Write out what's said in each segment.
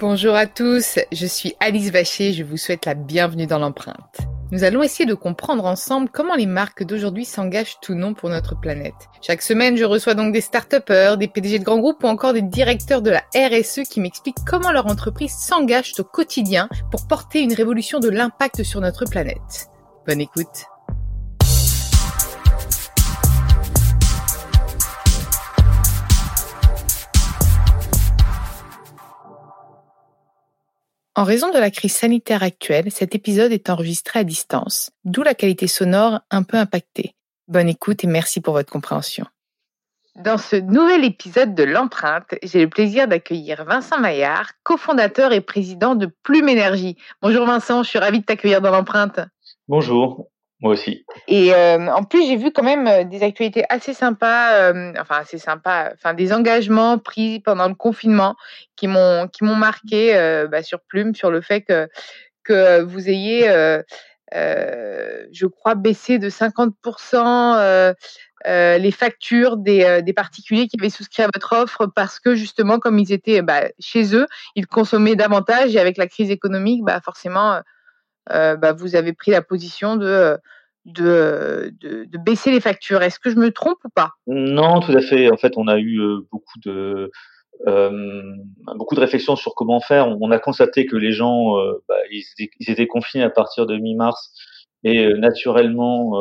Bonjour à tous, je suis Alice Vacher, je vous souhaite la bienvenue dans l'empreinte. Nous allons essayer de comprendre ensemble comment les marques d'aujourd'hui s'engagent tout non pour notre planète. Chaque semaine, je reçois donc des start-upers, des PDG de grands groupes ou encore des directeurs de la RSE qui m'expliquent comment leur entreprise s'engage au quotidien pour porter une révolution de l'impact sur notre planète. Bonne écoute. En raison de la crise sanitaire actuelle, cet épisode est enregistré à distance, d'où la qualité sonore un peu impactée. Bonne écoute et merci pour votre compréhension. Dans ce nouvel épisode de l'empreinte, j'ai le plaisir d'accueillir Vincent Maillard, cofondateur et président de Plume Énergie. Bonjour Vincent, je suis ravie de t'accueillir dans l'empreinte. Bonjour. Moi aussi. Et euh, en plus, j'ai vu quand même euh, des actualités assez sympas, euh, enfin assez sympas, enfin des engagements pris pendant le confinement qui m'ont qui m'ont marqué bah, sur Plume, sur le fait que que vous ayez, je crois, baissé de 50% les factures des, des, particuliers qui avaient souscrit à votre offre parce que justement, comme ils étaient bah, chez eux, ils consommaient davantage et avec la crise économique, bah, forcément bah, vous avez pris la position de, de, de, baisser les factures. Est-ce que je me trompe ou pas? Non, tout à fait. En fait, on a eu euh, beaucoup de euh, beaucoup de réflexions sur comment faire. On a constaté que les gens, bah, ils, étaient, confinés à partir de mi-mars et naturellement,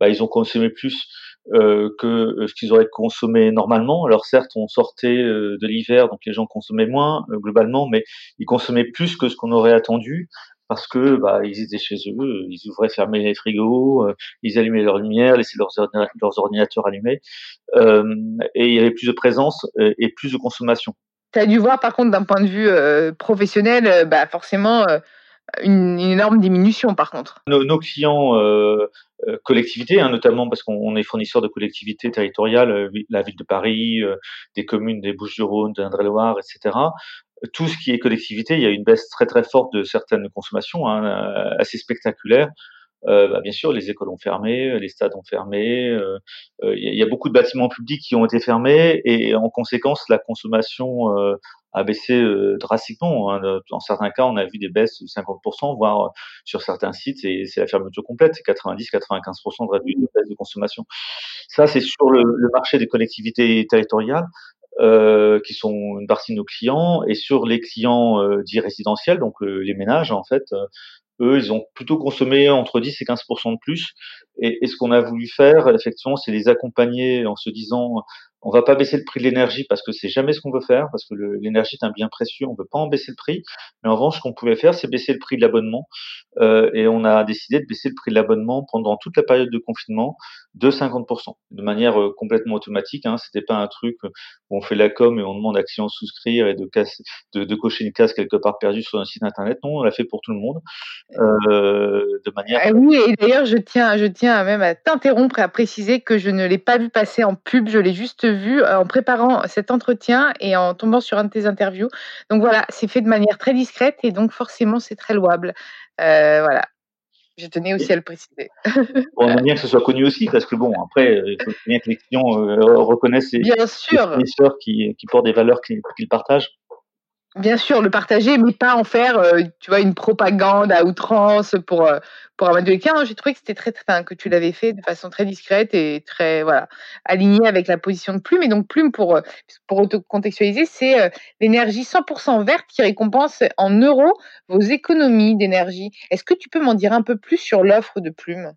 bah, ils ont consommé plus que ce qu'ils auraient consommé normalement. Alors certes, on sortait de l'hiver, donc les gens consommaient moins globalement, mais ils consommaient plus que ce qu'on aurait attendu parce que bah, ils étaient chez eux, ils ouvraient, fermaient les frigos, euh, ils allumaient leurs lumières, laissaient leurs, leurs ordinateurs allumés, euh, et il y avait plus de présence euh, et plus de consommation. Tu as dû voir par contre d'un point de vue professionnel, bah, forcément une, énorme diminution par contre. Nos, clients collectivités, hein, notamment parce qu'on est fournisseur de collectivités territoriales, la ville de Paris, des communes des Bouches-du-Rhône, d'Indre-et-Loire, etc tout ce qui est collectivité, il y a une baisse très très forte de certaines consommations, hein, euh, assez spectaculaire. Euh, bah, bien sûr, les écoles ont fermé, les stades ont fermé. Euh, il y a beaucoup de bâtiments publics qui ont été fermés et en conséquence, la consommation a baissé drastiquement. Hein. Dans certains cas, on a vu des baisses de 50%, voire sur certains sites, c'est la fermeture complète, c'est 90-95% de, de baisse de consommation. Ça, c'est sur le, marché des collectivités territoriales. Euh, qui sont une partie de nos clients, et sur les clients euh, dits résidentiels, donc euh, les ménages en fait, eux, ils ont plutôt consommé entre 10 et 15% de plus. Et, et ce qu'on a voulu faire, effectivement, c'est les accompagner en se disant, on va pas baisser le prix de l'énergie parce que c'est jamais ce qu'on veut faire, parce que l'énergie est un bien précieux, on veut pas en baisser le prix. Mais en revanche, ce qu'on pouvait faire, c'est baisser le prix de l'abonnement. Euh, et on a décidé de baisser le prix de l'abonnement pendant toute la période de confinement de 50%, de manière euh, complètement automatique. Hein. C'était pas un truc où on fait la com et on demande à client de souscrire et de, casser, de, de, cocher une case quelque part perdue sur un site internet. Non, on l'a fait pour tout le monde, euh, de manière. Ah oui, et d'ailleurs, je tiens, je même à t'interrompre et à préciser que je ne l'ai pas vu passer en pub, je l'ai juste vu euh, en préparant cet entretien et en tombant sur un de tes interviews. Donc voilà, c'est fait de manière très discrète et donc forcément c'est très louable. Euh, voilà. Je tenais aussi à le préciser. on aimerait bien que ce soit connu aussi, parce que bon, après, euh, il faut bien que les clients reconnaissent les, bien sûr. qui, qui portent des valeurs qu'ils partagent. Bien sûr, le partager, mais pas en faire, euh, tu vois, une propagande à outrance pour euh, pour avoir clients. J'ai trouvé que c'était très, que tu l'avais fait de façon très discrète et très voilà alignée avec la position de Plume. Et donc Plume, pour euh, pour te contextualiser, c'est l'énergie 100% verte qui récompense en euros vos économies d'énergie. Est-ce que tu peux m'en dire un peu plus sur l'offre de Plume?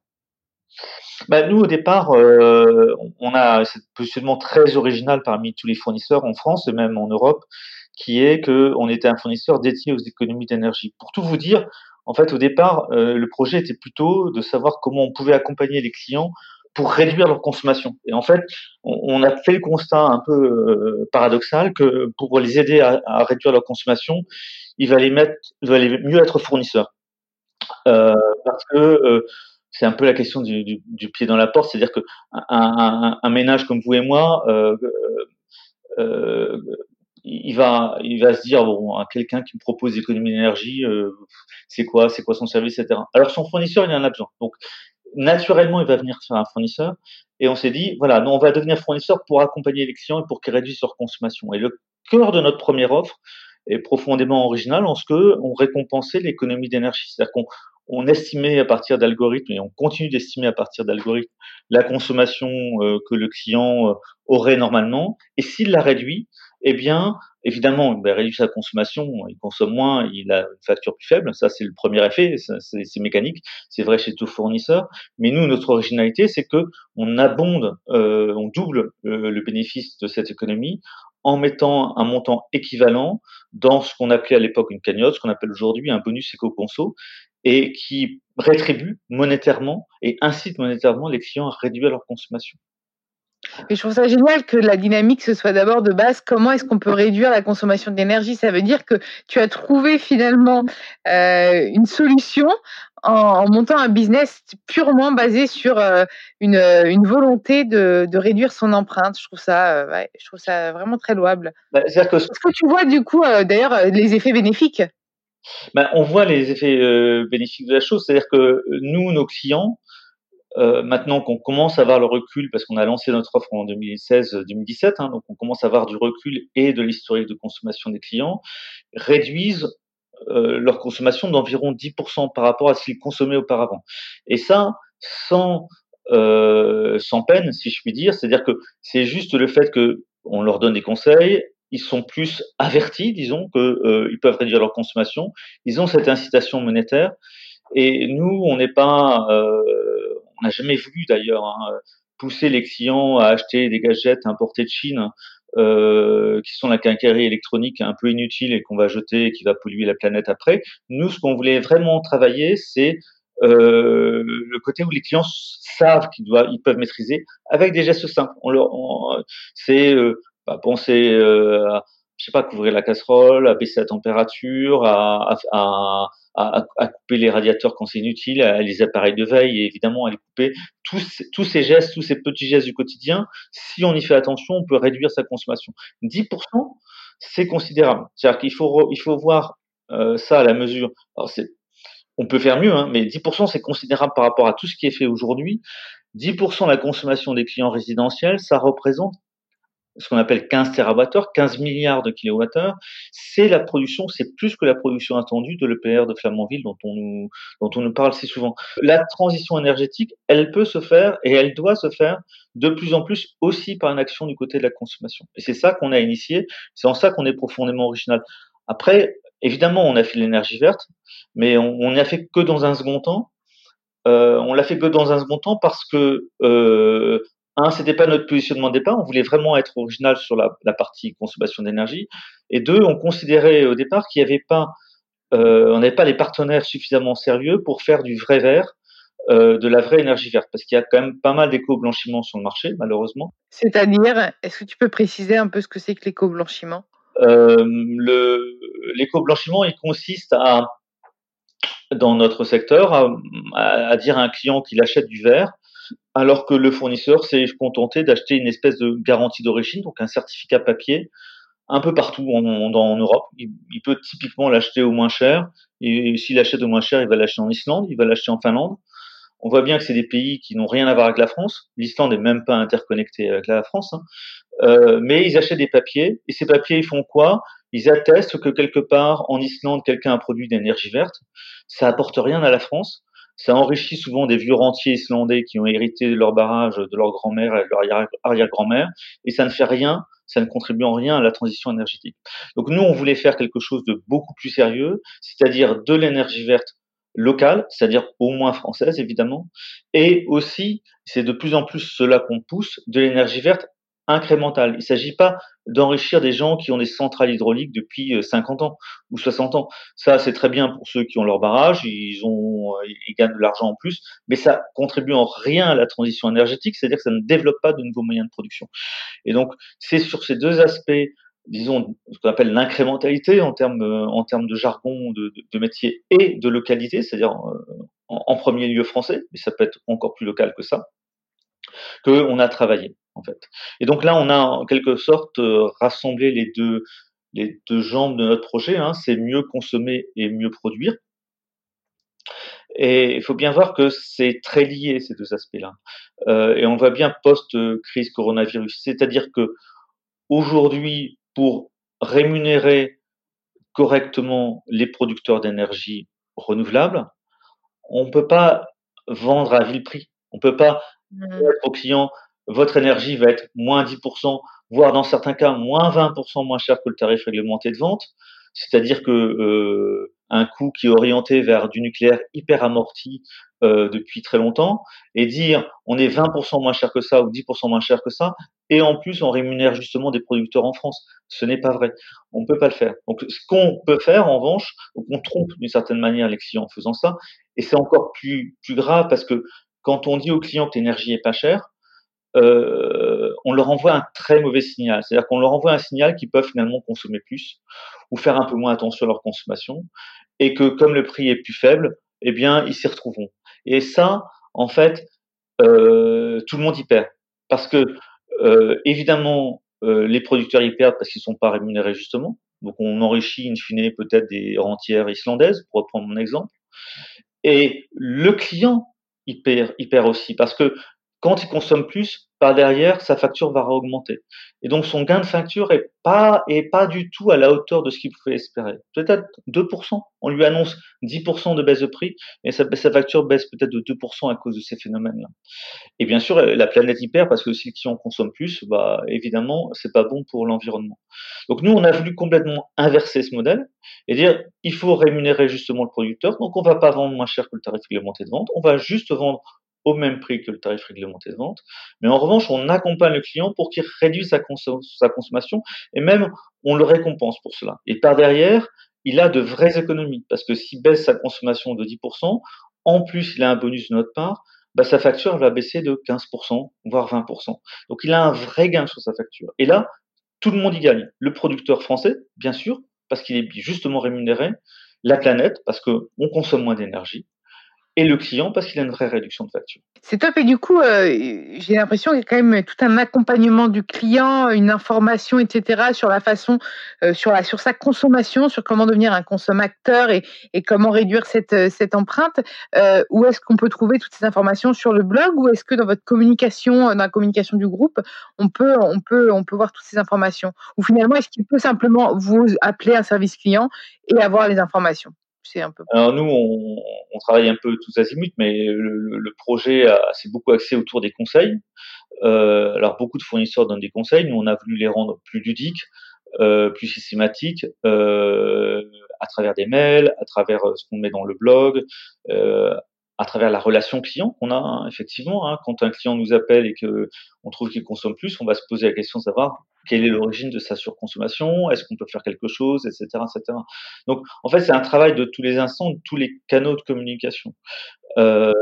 Bah, nous, au départ, on a ce positionnement très original parmi tous les fournisseurs en France et même en Europe qui est qu'on était un fournisseur dédié aux économies d'énergie. Pour tout vous dire, en fait, au départ, euh, le projet était plutôt de savoir comment on pouvait accompagner les clients pour réduire leur consommation. Et en fait, on, a fait le constat un peu euh, paradoxal que pour les aider à, réduire leur consommation, il va les mettre, il va mieux être fournisseurs. Euh, parce que euh, c'est un peu la question du, du, du, pied dans la porte, c'est-à-dire que un, un, un, ménage comme vous et moi, euh, euh, il va, il va se dire bon, quelqu'un qui me propose d'économie d'énergie, euh, c'est quoi, c'est quoi son service, etc. Alors son fournisseur, il en a besoin. Donc naturellement, il va venir faire un fournisseur. Et on s'est dit, voilà, nous, on va devenir fournisseur pour accompagner les clients et pour qu'ils réduisent leur consommation. Et le cœur de notre première offre est profondément original en ce que on récompensait l'économie d'énergie. C'est-à-dire qu'on on estimait à partir d'algorithmes et on continue d'estimer à partir d'algorithmes la consommation euh, que le client euh, aurait normalement. Et s'il la réduit, eh bien, évidemment, il réduit sa consommation, il consomme moins, il a une facture plus faible. Ça, c'est le premier effet, c'est mécanique. C'est vrai chez tout fournisseur. Mais nous, notre originalité, c'est que on abonde, euh, on double le bénéfice de cette économie en mettant un montant équivalent dans ce qu'on appelait à l'époque une cagnotte, ce qu'on appelle aujourd'hui un bonus éco-conso, et qui rétribue monétairement et incite monétairement les clients à réduire leur consommation. Et je trouve ça génial que la dynamique ce soit d'abord de base comment est-ce qu'on peut réduire la consommation d'énergie? Ça veut dire que tu as trouvé finalement euh, une solution en, montant un business purement basé sur euh, une, une, volonté de, de, réduire son empreinte. Je trouve ça, euh, ouais, je trouve ça vraiment très louable. Bah, que... Est-ce que tu vois du coup d'ailleurs les effets bénéfiques? Ben, on voit les effets euh, bénéfiques de la chose, c'est-à-dire que nous, nos clients, euh, maintenant qu'on commence à avoir le recul, parce qu'on a lancé notre offre en 2016-2017, hein, donc on commence à avoir du recul et de l'historique de consommation des clients, réduisent euh, leur consommation d'environ 10% par rapport à ce qu'ils consommaient auparavant. Et ça, sans sans peine, si je puis dire, c'est-à-dire que c'est juste le fait que on leur donne des conseils, ils sont plus avertis, disons, qu'ils euh, peuvent réduire leur consommation. Ils ont cette incitation monétaire. Et nous, on n'est pas, euh, on n'a jamais voulu d'ailleurs hein, pousser les clients à acheter des gadgets importés de Chine. Euh, qui sont la quincaillerie électronique un peu inutile et qu'on va jeter et qui va polluer la planète après. Nous, ce qu'on voulait vraiment travailler, c'est euh, le côté où les clients savent qu'ils doivent, ils peuvent maîtriser avec des gestes simples. On leur, c'est euh, bah, penser euh, à, je sais pas, couvrir la casserole, à baisser la température, à, à, à, à couper les radiateurs quand c'est inutile, à les appareils de veille évidemment à les couper. Tous, tous ces gestes, tous ces petits gestes du quotidien, si on y fait attention, on peut réduire sa consommation. 10%, c'est considérable. C'est-à-dire qu'il faut, il faut voir euh, ça à la mesure. Alors on peut faire mieux, hein, mais 10% c'est considérable par rapport à tout ce qui est fait aujourd'hui. 10% de la consommation des clients résidentiels, ça représente ce qu'on appelle 15 TWh, 15 milliards de kilowattheures, c'est la production, c'est plus que la production attendue de l'EPR de Flamanville dont on nous, dont on nous parle si souvent. La transition énergétique, elle peut se faire et elle doit se faire de plus en plus aussi par une action du côté de la consommation. Et c'est ça qu'on a initié, c'est en ça qu'on est profondément original. Après, évidemment, on a fait l'énergie verte, mais on n'y a fait que dans un second temps. Euh, on l'a fait que dans un second temps parce que euh, un, c'était pas notre positionnement de départ. On voulait vraiment être original sur la, la partie consommation d'énergie. Et deux, on considérait au départ qu'il n'y avait pas, euh, on n'avait pas les partenaires suffisamment sérieux pour faire du vrai vert, euh, de la vraie énergie verte, parce qu'il y a quand même pas mal d'éco-blanchiment sur le marché, malheureusement. C'est-à-dire, est-ce que tu peux préciser un peu ce que c'est que l'éco-blanchiment? Euh, L'éco-blanchiment, il consiste à, dans notre secteur, à, à dire à un client qu'il achète du verre alors que le fournisseur s'est contenté d'acheter une espèce de garantie d'origine, donc un certificat papier, un peu partout en, Europe. Il, peut typiquement l'acheter au moins cher, et s'il achète au moins cher, il va l'acheter en Islande, il va l'acheter en Finlande. On voit bien que c'est des pays qui n'ont rien à voir avec la France. L'Islande n'est même pas interconnectée avec la France. Hein. Euh, mais ils achètent des papiers, et ces papiers, ils font quoi? Ils attestent que quelque part en Islande, quelqu'un a produit d'énergie verte. Ça apporte rien à la France ça enrichit souvent des vieux rentiers islandais qui ont hérité de leur barrage de leur grand-mère et de leur arrière-grand-mère, et ça ne fait rien, ça ne contribue en rien à la transition énergétique. Donc nous, on voulait faire quelque chose de beaucoup plus sérieux, c'est-à-dire de l'énergie verte locale, c'est-à-dire au moins française évidemment, et aussi, c'est de plus en plus cela qu'on pousse, de l'énergie verte incrémental. Il ne s'agit pas d'enrichir des gens qui ont des centrales hydrauliques depuis 50 ans ou 60 ans. Ça, c'est très bien pour ceux qui ont leur barrage, ils ont, ils gagnent de l'argent en plus, mais ça contribue en rien à la transition énergétique, c'est-à-dire que ça ne développe pas de nouveaux moyens de production. Et donc, c'est sur ces deux aspects disons, ce qu'on appelle l'incrémentalité en termes, en termes de jargon, de, métier et de localité, c'est-à-dire euh, en, premier lieu français, mais ça peut être encore plus local que ça, qu'on a travaillé, en fait. Et donc là, on a en quelque sorte euh, rassemblé les deux, les deux jambes de notre projet, hein, c'est mieux consommer et mieux produire. Et il faut bien voir que c'est très lié ces deux aspects-là. Euh, et on voit bien post-crise coronavirus, c'est-à-dire que aujourd'hui, pour rémunérer correctement les producteurs d'énergie renouvelable, on ne peut pas vendre à vil prix. On ne peut pas mmh. dire aux clients, votre énergie va être moins 10%, voire dans certains cas moins 20% moins cher que le tarif réglementé de vente. C'est-à-dire que euh, un coût qui est orienté vers du nucléaire hyper amorti euh, depuis très longtemps, et dire on est 20% moins cher que ça ou 10% moins cher que ça, et en plus on rémunère justement des producteurs en France. Ce n'est pas vrai. On ne peut pas le faire. Donc ce qu'on peut faire en revanche, on trompe d'une certaine manière les clients en faisant ça, et c'est encore plus, plus grave parce que quand on dit aux clients que l'énergie est pas chère, euh, on leur envoie un très mauvais signal. C'est-à-dire qu'on leur envoie un signal qu'ils peuvent finalement consommer plus ou faire un peu moins attention à leur consommation et que comme le prix est plus faible, eh bien, ils s'y retrouveront. Et ça, en fait, euh, tout le monde y perd. Parce que, euh, évidemment, euh, les producteurs y perdent parce qu'ils ne sont pas rémunérés justement. Donc, on enrichit, in fine, peut-être des rentières islandaises, pour reprendre mon exemple. Et le client, il perd aussi. Parce que quand il consomme plus, par derrière, sa facture va augmenter. Et donc, son gain de facture est pas, est pas du tout à la hauteur de ce qu'il pouvait espérer. Peut-être 2%. On lui annonce 10% de baisse de prix, et sa, facture baisse peut-être de 2% à cause de ces phénomènes-là. Et bien sûr, la planète y perd parce que si client consomme plus, bah, évidemment, c'est pas bon pour l'environnement. Donc, nous, on a voulu complètement inverser ce modèle et dire, il faut rémunérer justement le producteur. Donc, on va pas vendre moins cher que le tarif réglementé de vente. On va juste vendre au même prix que le tarif réglementé de vente. Mais en revanche, on accompagne le client pour qu'il réduise sa, consommation et même on le récompense pour cela. Et par derrière, il a de vraies économies parce que s'il baisse sa consommation de 10%, en plus il a un bonus de notre part, bah, sa facture va baisser de 15%, voire 20%. Donc il a un vrai gain sur sa facture. Et là, tout le monde y gagne. Le producteur français, bien sûr, parce qu'il est justement rémunéré, la planète, parce qu'on consomme moins d'énergie, et le client parce qu'il a une vraie réduction de facture. C'est top. Et du coup, euh, j'ai l'impression qu'il y a quand même tout un accompagnement du client, une information, etc., sur la façon, euh, sur, la, sur sa consommation, sur comment devenir un consommateur et, et comment réduire cette, euh, cette empreinte. Où est-ce qu'on peut trouver toutes ces informations sur le blog? Ou est-ce que dans votre communication, dans la communication du groupe, on peut, on peut, on peut voir toutes ces informations? Ou finalement, est-ce qu'il peut simplement vous appeler un service client et avoir les informations? Alors nous, on, travaille un peu tous azimuts, mais le, projet s'est beaucoup axé autour des conseils. Euh, alors beaucoup de fournisseurs donnent des conseils, nous on a voulu les rendre plus ludiques, euh, plus systématiques, euh, à travers des mails, à travers ce qu'on met dans le blog, à travers la relation client qu'on a hein, effectivement. Hein, quand un client nous appelle et que on trouve qu'il consomme plus, on va se poser la question de savoir quelle est l'origine de sa surconsommation, est-ce qu'on peut faire quelque chose, etc., etc. Donc, en fait, c'est un travail de tous les instants, de tous les canaux de communication euh,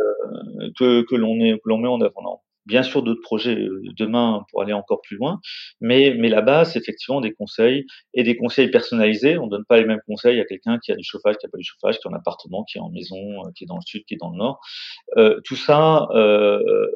que, que l'on met en œuvre bien sûr d'autres projets euh, demain pour aller encore plus loin, mais, mais là-bas, c'est effectivement des conseils et des conseils personnalisés. On ne donne pas les mêmes conseils à quelqu'un qui a du chauffage, qui n'a pas du chauffage, qui est en appartement, qui est en maison, euh, qui est dans le sud, qui est dans le nord. Euh, tout ça, euh,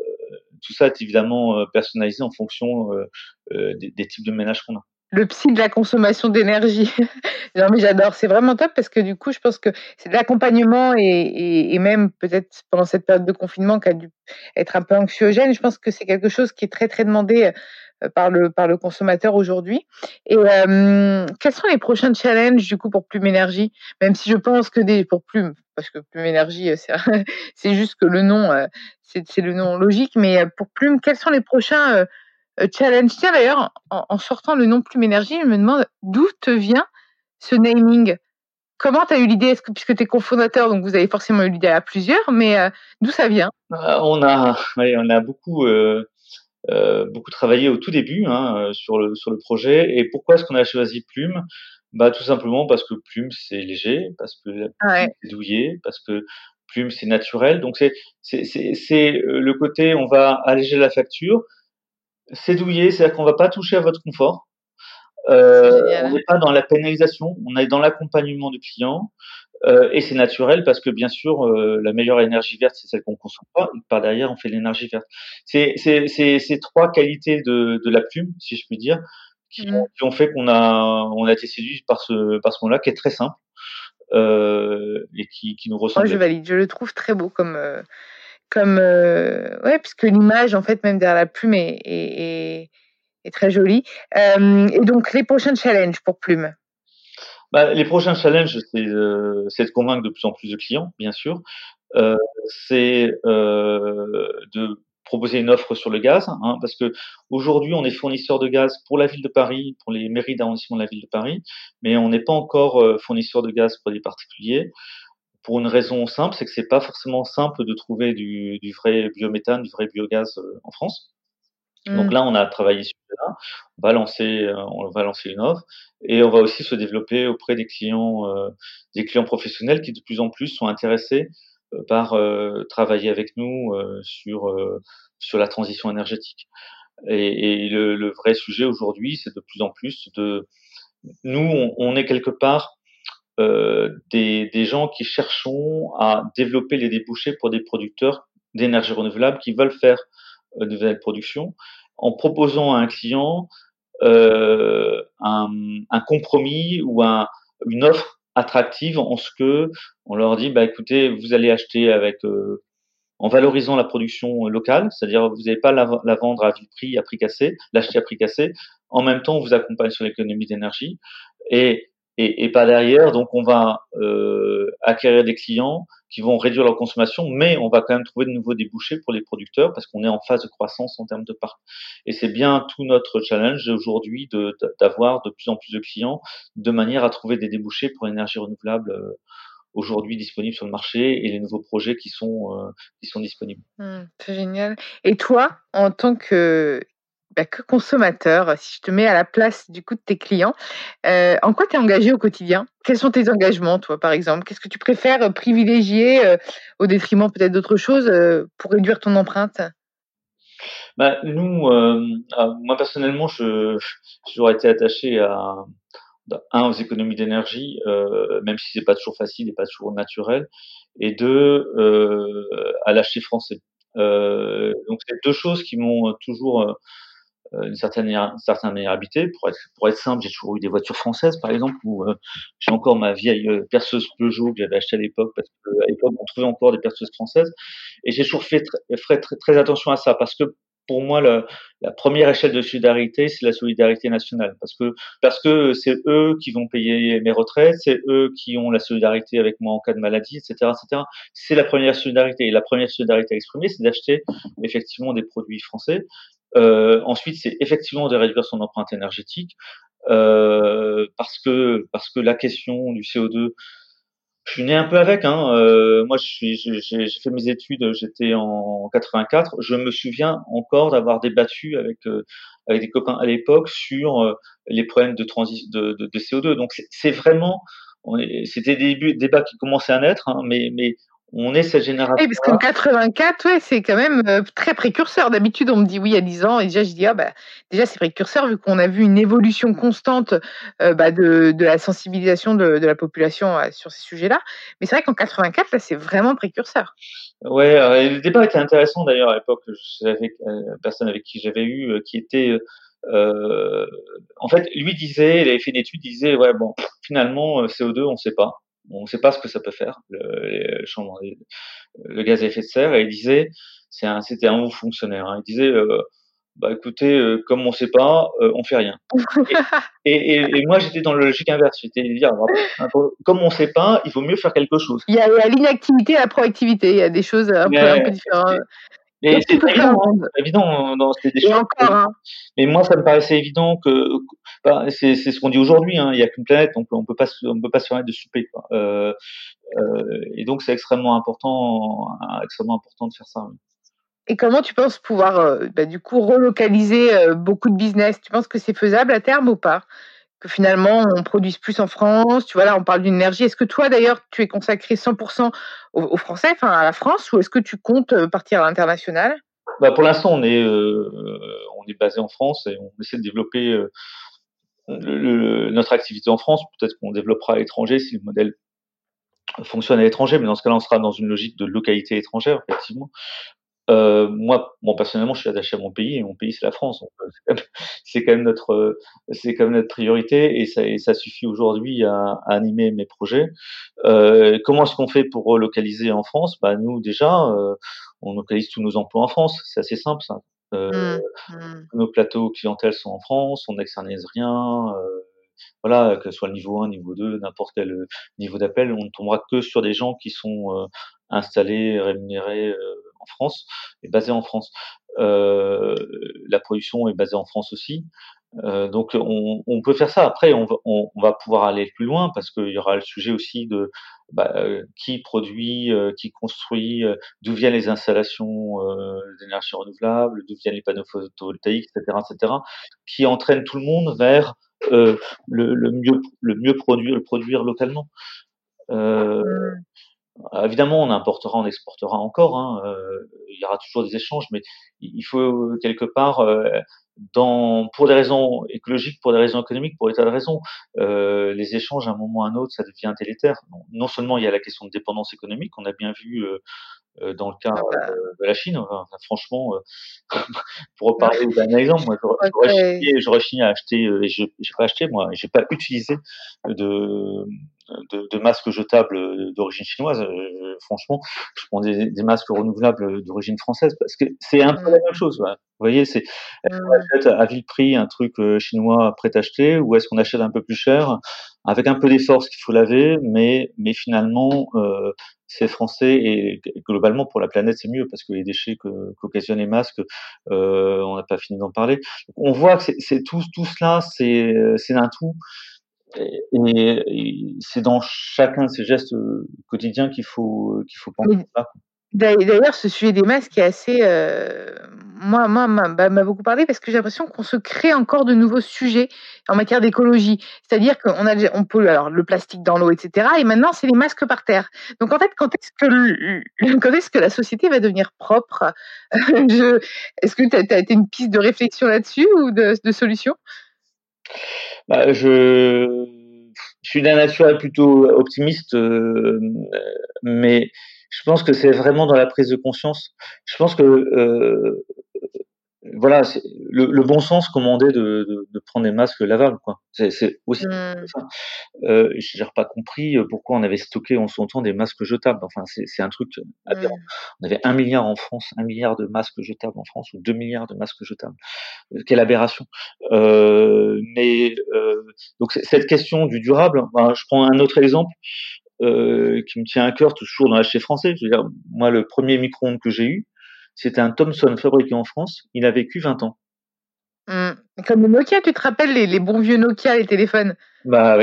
tout ça est évidemment euh, personnalisé en fonction euh, des, des, types de ménages qu'on a le psy de la consommation d'énergie. non, mais j'adore, c'est vraiment top parce que du coup, je pense que c'est de l'accompagnement et, même peut-être pendant cette période de confinement qui a dû être un peu anxiogène, je pense que c'est quelque chose qui est très très demandé euh, par le, par le consommateur aujourd'hui. Et euh, quels sont les prochains challenges du coup pour Plume Énergie? Même si je pense que pour Plume, parce que Plume Énergie, euh, c'est juste que le nom, c'est le nom logique, mais pour Plume, quels sont les prochains challenge. Tiens, d'ailleurs, en, sortant le nom Plume Énergie, je me demande d'où te vient ce naming. Comment tu as eu l'idée? Est-ce que puisque tu es cofondateur, donc vous avez forcément eu l'idée à plusieurs, mais euh, d'où ça vient? Euh, On a, on a beaucoup beaucoup travaillé au tout début hein, sur le sur le projet. Et pourquoi est-ce qu'on a choisi Plume? Bah tout simplement parce que Plume c'est léger, parce que ouais. c'est douillet, parce que Plume c'est naturel. Donc c'est c'est c'est le côté on va alléger la facture. C'est douillet, c'est-à-dire qu'on va pas toucher à votre confort. Euh, on n'est pas dans la pénalisation, on est dans l'accompagnement du client. Euh, et c'est naturel parce que bien sûr, euh, la meilleure énergie verte, c'est celle qu'on consomme pas. par derrière, on fait l'énergie verte. C'est ces trois qualités de, de, la plume, si je puis dire, qui, ont, mmh. qui ont fait qu'on a, on a été séduit par ce, par ce mot-là, qui est très simple euh, et qui, qui nous ressemble. Moi, je valide. Je le trouve très beau comme, comme, euh, ouais, puisque l'image, en fait, même derrière la plume, est, est, très jolie. et donc, les prochains challenges pour Plume? Bah, les prochains challenges, c'est euh, de convaincre de plus en plus de clients, bien sûr. Euh, c'est euh, de proposer une offre sur le gaz, hein, parce que aujourd'hui on est fournisseur de gaz pour la ville de Paris, pour les mairies d'arrondissement de la ville de Paris, mais on n'est pas encore euh, fournisseur de gaz pour les particuliers. Pour une raison simple, c'est que c'est pas forcément simple de trouver du, du vrai biométhane, du vrai biogaz euh, en France. Donc mmh. là, on a travaillé sur ça. On va lancer, euh, on va lancer une offre et on va aussi se développer auprès des clients, euh, des clients professionnels qui de plus en plus sont intéressés euh, par travailler avec nous sur sur la transition énergétique. Et, et le, le, vrai sujet aujourd'hui, c'est de plus en plus de nous, on, on est quelque part des, des gens qui cherchons à développer les débouchés pour des producteurs d'énergie renouvelable qui veulent faire de nouvelles productions en proposant à un client euh, un, un, compromis ou un, une offre attractive en ce que on leur dit bah écoutez vous allez acheter avec euh, en valorisant la production locale, c'est-à-dire vous n'allez pas la, la, vendre à vil prix, à prix cassé, l'acheter à prix cassé. En même temps, on vous accompagne sur l'économie d'énergie et et, et, pas derrière. Donc, on va euh, acquérir des clients qui vont réduire leur consommation, mais on va quand même trouver de nouveaux débouchés pour les producteurs parce qu'on est en phase de croissance en termes de parc. Et c'est bien tout notre challenge aujourd'hui d'avoir de, plus en plus de clients de manière à trouver des débouchés pour l'énergie renouvelable. Euh, aujourd'hui disponibles sur le marché et les nouveaux projets qui sont euh, qui sont disponibles. Mmh, c'est génial. Et toi, en tant que bah, que consommateur, si je te mets à la place du coup de tes clients, euh, en quoi tu es engagé au quotidien? Quels sont tes engagements, toi, par exemple? Qu'est-ce que tu préfères euh, privilégier euh, au détriment peut-être d'autres choses pour réduire ton empreinte? Bah, Nous, euh, moi personnellement, je, j'aurais été attaché à un aux économies d'énergie, même si c'est pas toujours facile et pas toujours naturel, et deux à l'acheter français. donc c'est deux choses qui m'ont toujours une certaine, certaine manière. Pour être, pour être simple, j'ai toujours eu des voitures françaises, par exemple, où euh, j'ai encore ma vieille euh, perceuse Peugeot que j'avais achetée à l'époque, parce qu'à l'époque, on trouvait encore des perceuses françaises. Et j'ai toujours fait très, attention à ça, parce que pour moi, la, la première échelle de solidarité, c'est la solidarité nationale, parce que parce que c'est eux qui vont payer mes retraites, c'est eux qui ont la solidarité avec moi en cas de maladie, etc., etc. C'est la première solidarité. Et la première solidarité à exprimer, c'est d'acheter effectivement des produits français. Euh, ensuite, c'est effectivement de réduire son empreinte énergétique euh, parce que parce que la question du CO2, je suis né un peu avec. Hein. Euh, moi, j'ai fait mes études, j'étais en 84. Je me souviens encore d'avoir débattu avec avec des copains à l'époque sur les problèmes de, transi de, de, de CO2. Donc, c'est vraiment c'était des débats qui commençaient à naître, hein, mais, mais on est cette génération. Oui, parce qu'en 84, ouais, c'est quand même euh, très précurseur. D'habitude, on me dit oui, il y a 10 ans, et déjà, je dis, ah, bah, déjà, c'est précurseur, vu qu'on a vu une évolution constante euh, bah, de, de, la sensibilisation de, de la population euh, sur ces sujets-là. Mais c'est vrai qu'en 84, là, c'est vraiment précurseur. Ouais, le débat était intéressant d'ailleurs à l'époque. J'avais une personne avec qui j'avais eu qui était. en fait, lui disait, il avait fait une étude, il disait, ouais, bon, finalement, CO2, on ne sait pas on ne sait pas ce que ça peut faire, le, le, le gaz à effet de serre, et il disait, c'est un, c'était un haut fonctionnaire, hein, il disait, euh, bah écoutez, euh, comme on ne sait pas, euh, on fait rien. et, et, et, moi j'étais dans le logique inverse, j'étais dire, comme on ne sait pas, il vaut mieux faire quelque chose. Il y a, l'inactivité et la proactivité, il y a des choses un, peu, un peu différentes. Mais c'est évident, hein, évident dans des choses. Encore, hein. Mais moi, ça me paraissait évident que bah, c'est ce qu'on dit aujourd'hui. Hein, il n'y a qu'une planète, donc on peut pas on peut pas se permettre de souper. Quoi. Euh, euh, et donc c'est extrêmement important, extrêmement important de faire ça. Oui. Et comment tu penses pouvoir, euh, bah, du coup, relocaliser beaucoup de business? Tu penses que c'est faisable à terme ou pas? Que finalement, on produise plus en France Tu vois, là, on parle d'énergie. Est-ce que toi, d'ailleurs, tu es consacré 100% aux, Français, enfin à la France, ou est-ce que tu comptes euh, partir à l'international? Bah, Pour l'instant, on est, on est basé en France et on essaie de développer notre activité en France. Peut-être qu'on développera à l'étranger si le modèle fonctionne à l'étranger, mais dans ce cas-là, on sera dans une logique de localité étrangère, effectivement. Euh, moi, bon, personnellement, je suis attaché à mon pays et mon pays c'est la France. C'est quand même notre, c'est quand même notre priorité et ça, et ça suffit aujourd'hui à, à, animer mes projets. Euh, comment est-ce qu'on fait pour relocaliser en France? Bah nous déjà, euh, on localise tous nos emplois en France. C'est assez simple ça. Euh, mmh, mmh. Nos plateaux clientèle sont en France, on n'externalise rien. Euh, voilà, que ce soit le niveau 1, niveau 2, n'importe quel niveau d'appel, on ne tombera que sur des gens qui sont installés, rémunérés France et basé en France. Euh, la production est basée en France aussi. Euh, donc on, peut faire ça. Après, on va, pouvoir aller plus loin parce qu'il y aura le sujet aussi de bah, euh, qui produit, qui construit, d'où viennent les installations d'énergie renouvelable, d'où viennent les panneaux photovoltaïques, etc., etc., qui entraîne tout le monde vers le, mieux, le mieux produire, le produire localement. Euh. Euh, évidemment, on importera, on exportera encore. Hein, euh, il y aura toujours des échanges, mais il faut euh, quelque part, dans, pour des raisons écologiques, pour des raisons économiques, pour des tas de raisons, les échanges à un moment ou à un autre, ça devient délétère. Non, seulement il y a la question de dépendance économique, on a bien vu dans le cas ah bah. de la Chine. Enfin, franchement, pour reparler d'un exemple, moi, j'aurais chigné, à acheter, et je n'ai pas acheté, moi, j'ai pas utilisé de de, de, masques jetables d'origine chinoise. Euh, franchement, je prends des, des masques renouvelables d'origine française parce que c'est un peu la même chose. Vous voyez, c'est est-ce qu'on achète à vil prix un truc euh, chinois prêt à acheter ou est-ce qu'on achète un peu plus cher avec un peu d'effort ce qu'il faut laver, mais mais finalement euh, c'est français et, globalement pour la planète c'est mieux parce que les déchets qu'occasionnent les masques, euh, on n'a pas fini d'en parler. on voit que c'est tout tout cela, c'est c'est un tout. Et, c'est dans chacun de ces gestes euh, quotidiens qu'il faut qu'il faut penser ça. D'ailleurs, ce sujet des masques est assez, euh, moi, moi, bah, m'a beaucoup parlé parce que j'ai l'impression qu'on se crée encore de nouveaux sujets en matière d'écologie. C'est-à-dire qu'on a, on peut, alors le plastique dans l'eau, etc. Et maintenant, c'est les masques par terre. Donc en fait, quand est-ce que, quand est-ce que la société va devenir propre? Est-ce que tu as, été une piste de réflexion là-dessus ou de, de solution? Bah, je, suis d'un naturel plutôt optimiste, euh, mais je pense que c'est vraiment dans la prise de conscience. Je pense que euh, voilà, le, le, bon sens commandait de, de, de, prendre des masques lavables, quoi. C'est aussi mmh. ça. Euh, J'ai pas compris euh, pourquoi on avait stocké en son temps des masques jetables. Enfin, c'est un truc aberrant. Mmh. On avait un milliard en France, un milliard de masques jetables en France, ou deux milliards de masques jetables. Euh, quelle aberration. Euh, mais euh, donc cette question du durable, ben, je prends un autre exemple. Euh, qui me tient à cœur toujours dans l'acheter français. Je veux dire, moi, le premier micro-ondes que j'ai eu, c'était un Thomson fabriqué en France. Il a vécu 20 ans. Mmh. Comme le Nokia, tu te rappelles les, les, bons vieux Nokia, les téléphones? Bah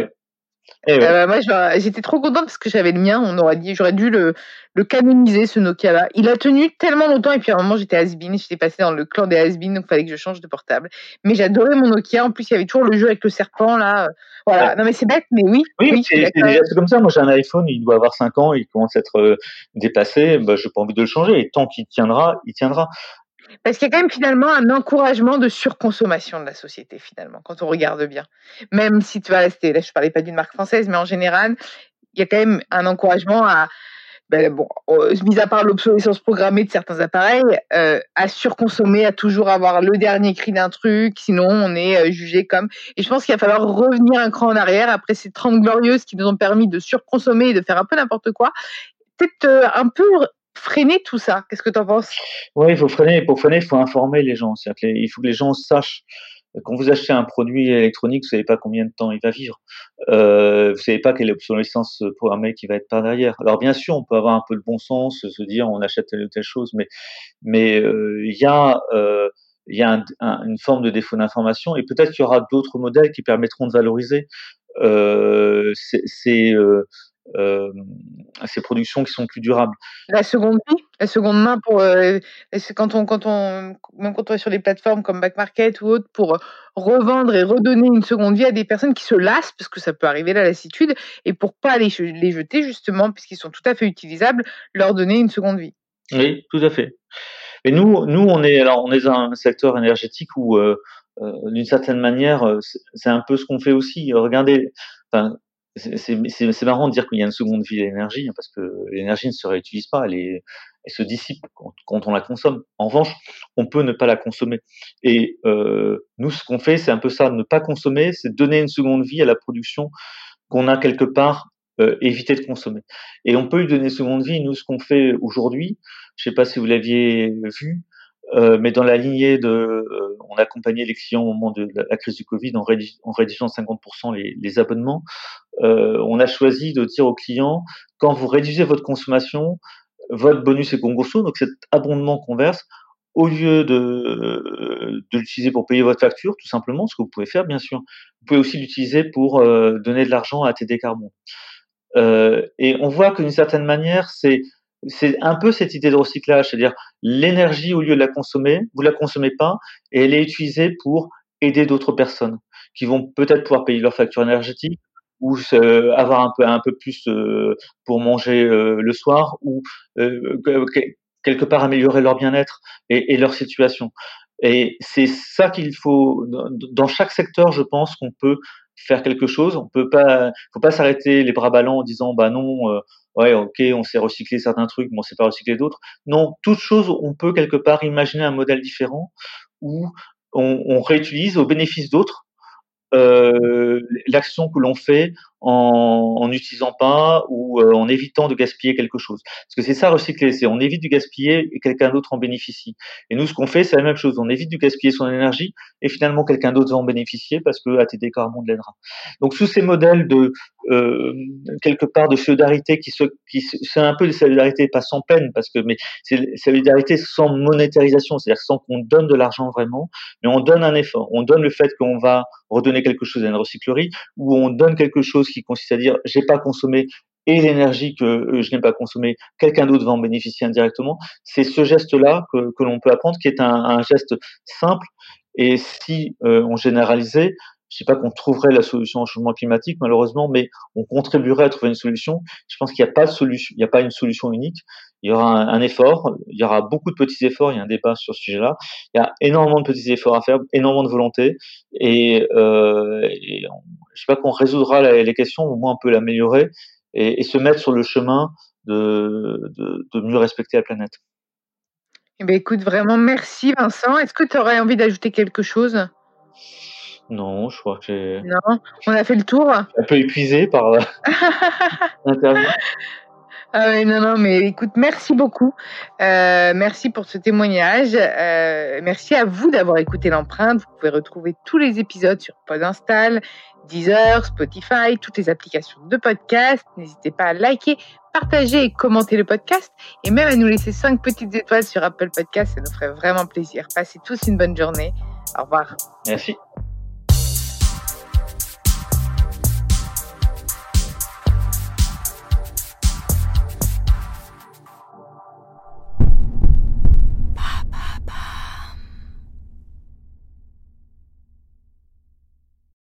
Eh euh, moi, j'étais trop contente parce que j'avais le mien. On aurait dit, j'aurais dû le, le canoniser ce Nokia-là. Il a tenu tellement longtemps et puis à un moment j'étais has-been, j'étais passée dans le clan des has-been, donc il fallait que je change de portable. Mais j'adorais mon Nokia. En plus, il y avait toujours le jeu avec le serpent là. Voilà. Non mais c'est bête, mais oui. Oui, c'est comme ça. Moi, j'ai un iPhone, il doit avoir 5 ans, il commence à être euh, dépassé. Bah, j'ai pas envie de le changer. Et tant qu'il tiendra, il tiendra. Parce qu'il y a quand même finalement un encouragement de surconsommation de la société, finalement, quand on regarde bien. Même si tu vas rester, là je ne parlais pas d'une marque française, mais en général, il y a quand même un encouragement à, ben bon, mis à part l'obsolescence programmée de certains appareils, euh, à surconsommer, à toujours avoir le dernier cri d'un truc, sinon on est euh, jugé comme. Et je pense qu'il va falloir revenir un cran en arrière après ces 30 glorieuses qui nous ont permis de surconsommer et de faire un peu n'importe quoi. Peut-être euh, un peu freiner tout ça. Qu'est-ce que tu en penses? Oui, il faut freiner. Pour freiner, il faut informer les gens. il faut que les gens sachent. Quand vous achetez un produit électronique, vous savez pas combien de temps il va vivre. Euh, vous savez pas quelle obsolescence programmée qui va être par derrière. Alors bien sûr, on peut avoir un peu de bon sens, se dire on achète telle ou telle chose, mais euh, il y a euh, une forme de défaut d'information et peut-être qu'il y aura d'autres modèles qui permettront de valoriser euh, euh, ces productions qui sont plus durables. La seconde vie, la seconde main pour euh, quand on quand on même quand on est sur des plateformes comme Back Market ou autres pour revendre et redonner une seconde vie à des personnes qui se lassent parce que ça peut arriver la lassitude et pour pas les, les jeter justement puisqu'ils sont tout à fait utilisables, leur donner une seconde vie. Oui, tout à fait. Et nous, nous, on est alors on est un secteur énergétique où euh, euh, d'une certaine manière, c'est un peu ce qu'on fait aussi. Regardez, enfin, c'est marrant de dire qu'il y a une seconde vie à l'énergie, hein, parce que l'énergie ne se réutilise pas, elle, est, elle se dissipe quand, on la consomme. En revanche, on peut ne pas la consommer. Et euh, nous, ce qu'on fait, c'est un peu ça, ne pas consommer, c'est donner une seconde vie à la production qu'on a quelque part euh, évité de consommer. Et on peut lui donner une seconde vie. Nous, ce qu'on fait aujourd'hui, je ne sais pas si vous l'aviez vu, euh, mais dans la lignée de, euh, on accompagnait les clients au moment de la, crise du Covid en, en réduisant 50% les, abonnements. Euh, on a choisi de dire aux clients, quand vous réduisez votre consommation, votre bonus est congosso, donc cet abondement qu'on verse, au lieu de, de l'utiliser pour payer votre facture, tout simplement, ce que vous pouvez faire, bien sûr, vous pouvez aussi l'utiliser pour euh, donner de l'argent à TD Carbone. Euh, et on voit que d'une certaine manière, c'est c'est un peu cette idée de recyclage, c'est-à-dire l'énergie au lieu de la consommer, vous la consommez pas et elle est utilisée pour aider d'autres personnes qui vont peut-être pouvoir payer leur facture énergétique ou euh, avoir un peu un peu plus euh, pour manger euh, le soir ou quelque part améliorer leur bien-être et, et, leur situation. Et c'est ça qu'il faut dans chaque secteur, je pense qu'on peut faire quelque chose. On peut pas, faut pas s'arrêter les bras ballants en disant bah non, euh, ouais ok, on sait recycler certains trucs, mais on sait pas recycler d'autres. Non, toute chose, on peut quelque part imaginer un modèle différent où on, réutilise au bénéfice d'autres euh, l'action que l'on fait en n'utilisant pas ou euh, en évitant de gaspiller quelque chose. Parce que c'est ça recycler, c'est on évite de gaspiller et quelqu'un d'autre en bénéficie. Et nous, ce qu'on fait, c'est la même chose. On évite de gaspiller son énergie et finalement quelqu'un d'autre va en bénéficier parce que ATD Carbone l'aidera. Donc sous ces modèles de euh, quelque part de solidarité qui se, qui c'est un peu de solidarité pas sans peine parce que mais c'est solidarité sans monétarisation, c'est-à-dire sans qu'on donne de l'argent vraiment, mais on donne un effort. On donne le fait qu'on va redonner quelque chose à une recyclerie ou on donne quelque chose qui consiste à dire j'ai pas consommé et l'énergie que euh, je n'ai pas consommée, quelqu'un d'autre va en bénéficier indirectement. C'est ce geste-là que, que l'on peut apprendre, qui est un, un geste simple. Et si euh, on généralisait, je sais pas qu'on trouverait la solution au changement climatique, malheureusement, mais on contribuerait à trouver une solution. Je pense qu'il n'y a pas a pas une solution unique. Il y aura un, effort, il y aura beaucoup de petits efforts. Il y a un débat sur ce sujet-là. Il y a énormément de petits efforts à faire, énormément de volonté, et, euh, et on, je sais pas qu'on résoudra les questions, au moins on peut l'améliorer et, se mettre sur le chemin de, de, de mieux respecter la planète. Eh bien, écoute, vraiment merci Vincent. Est-ce que tu aurais envie d'ajouter quelque chose? Non, je crois que. Non, on a fait le tour. Un peu épuisé par l'interview. Ah oui, non, non, mais écoute, merci beaucoup. Euh, merci pour ce témoignage. Euh, merci à vous d'avoir écouté l'empreinte. Vous pouvez retrouver tous les épisodes sur Podinstall, Deezer, Spotify, toutes les applications de podcast. N'hésitez pas à liker, partager et commenter le podcast et même à nous laisser cinq petites étoiles sur Apple Podcast. Ça nous ferait vraiment plaisir. Passez tous une bonne journée. Au revoir. Merci.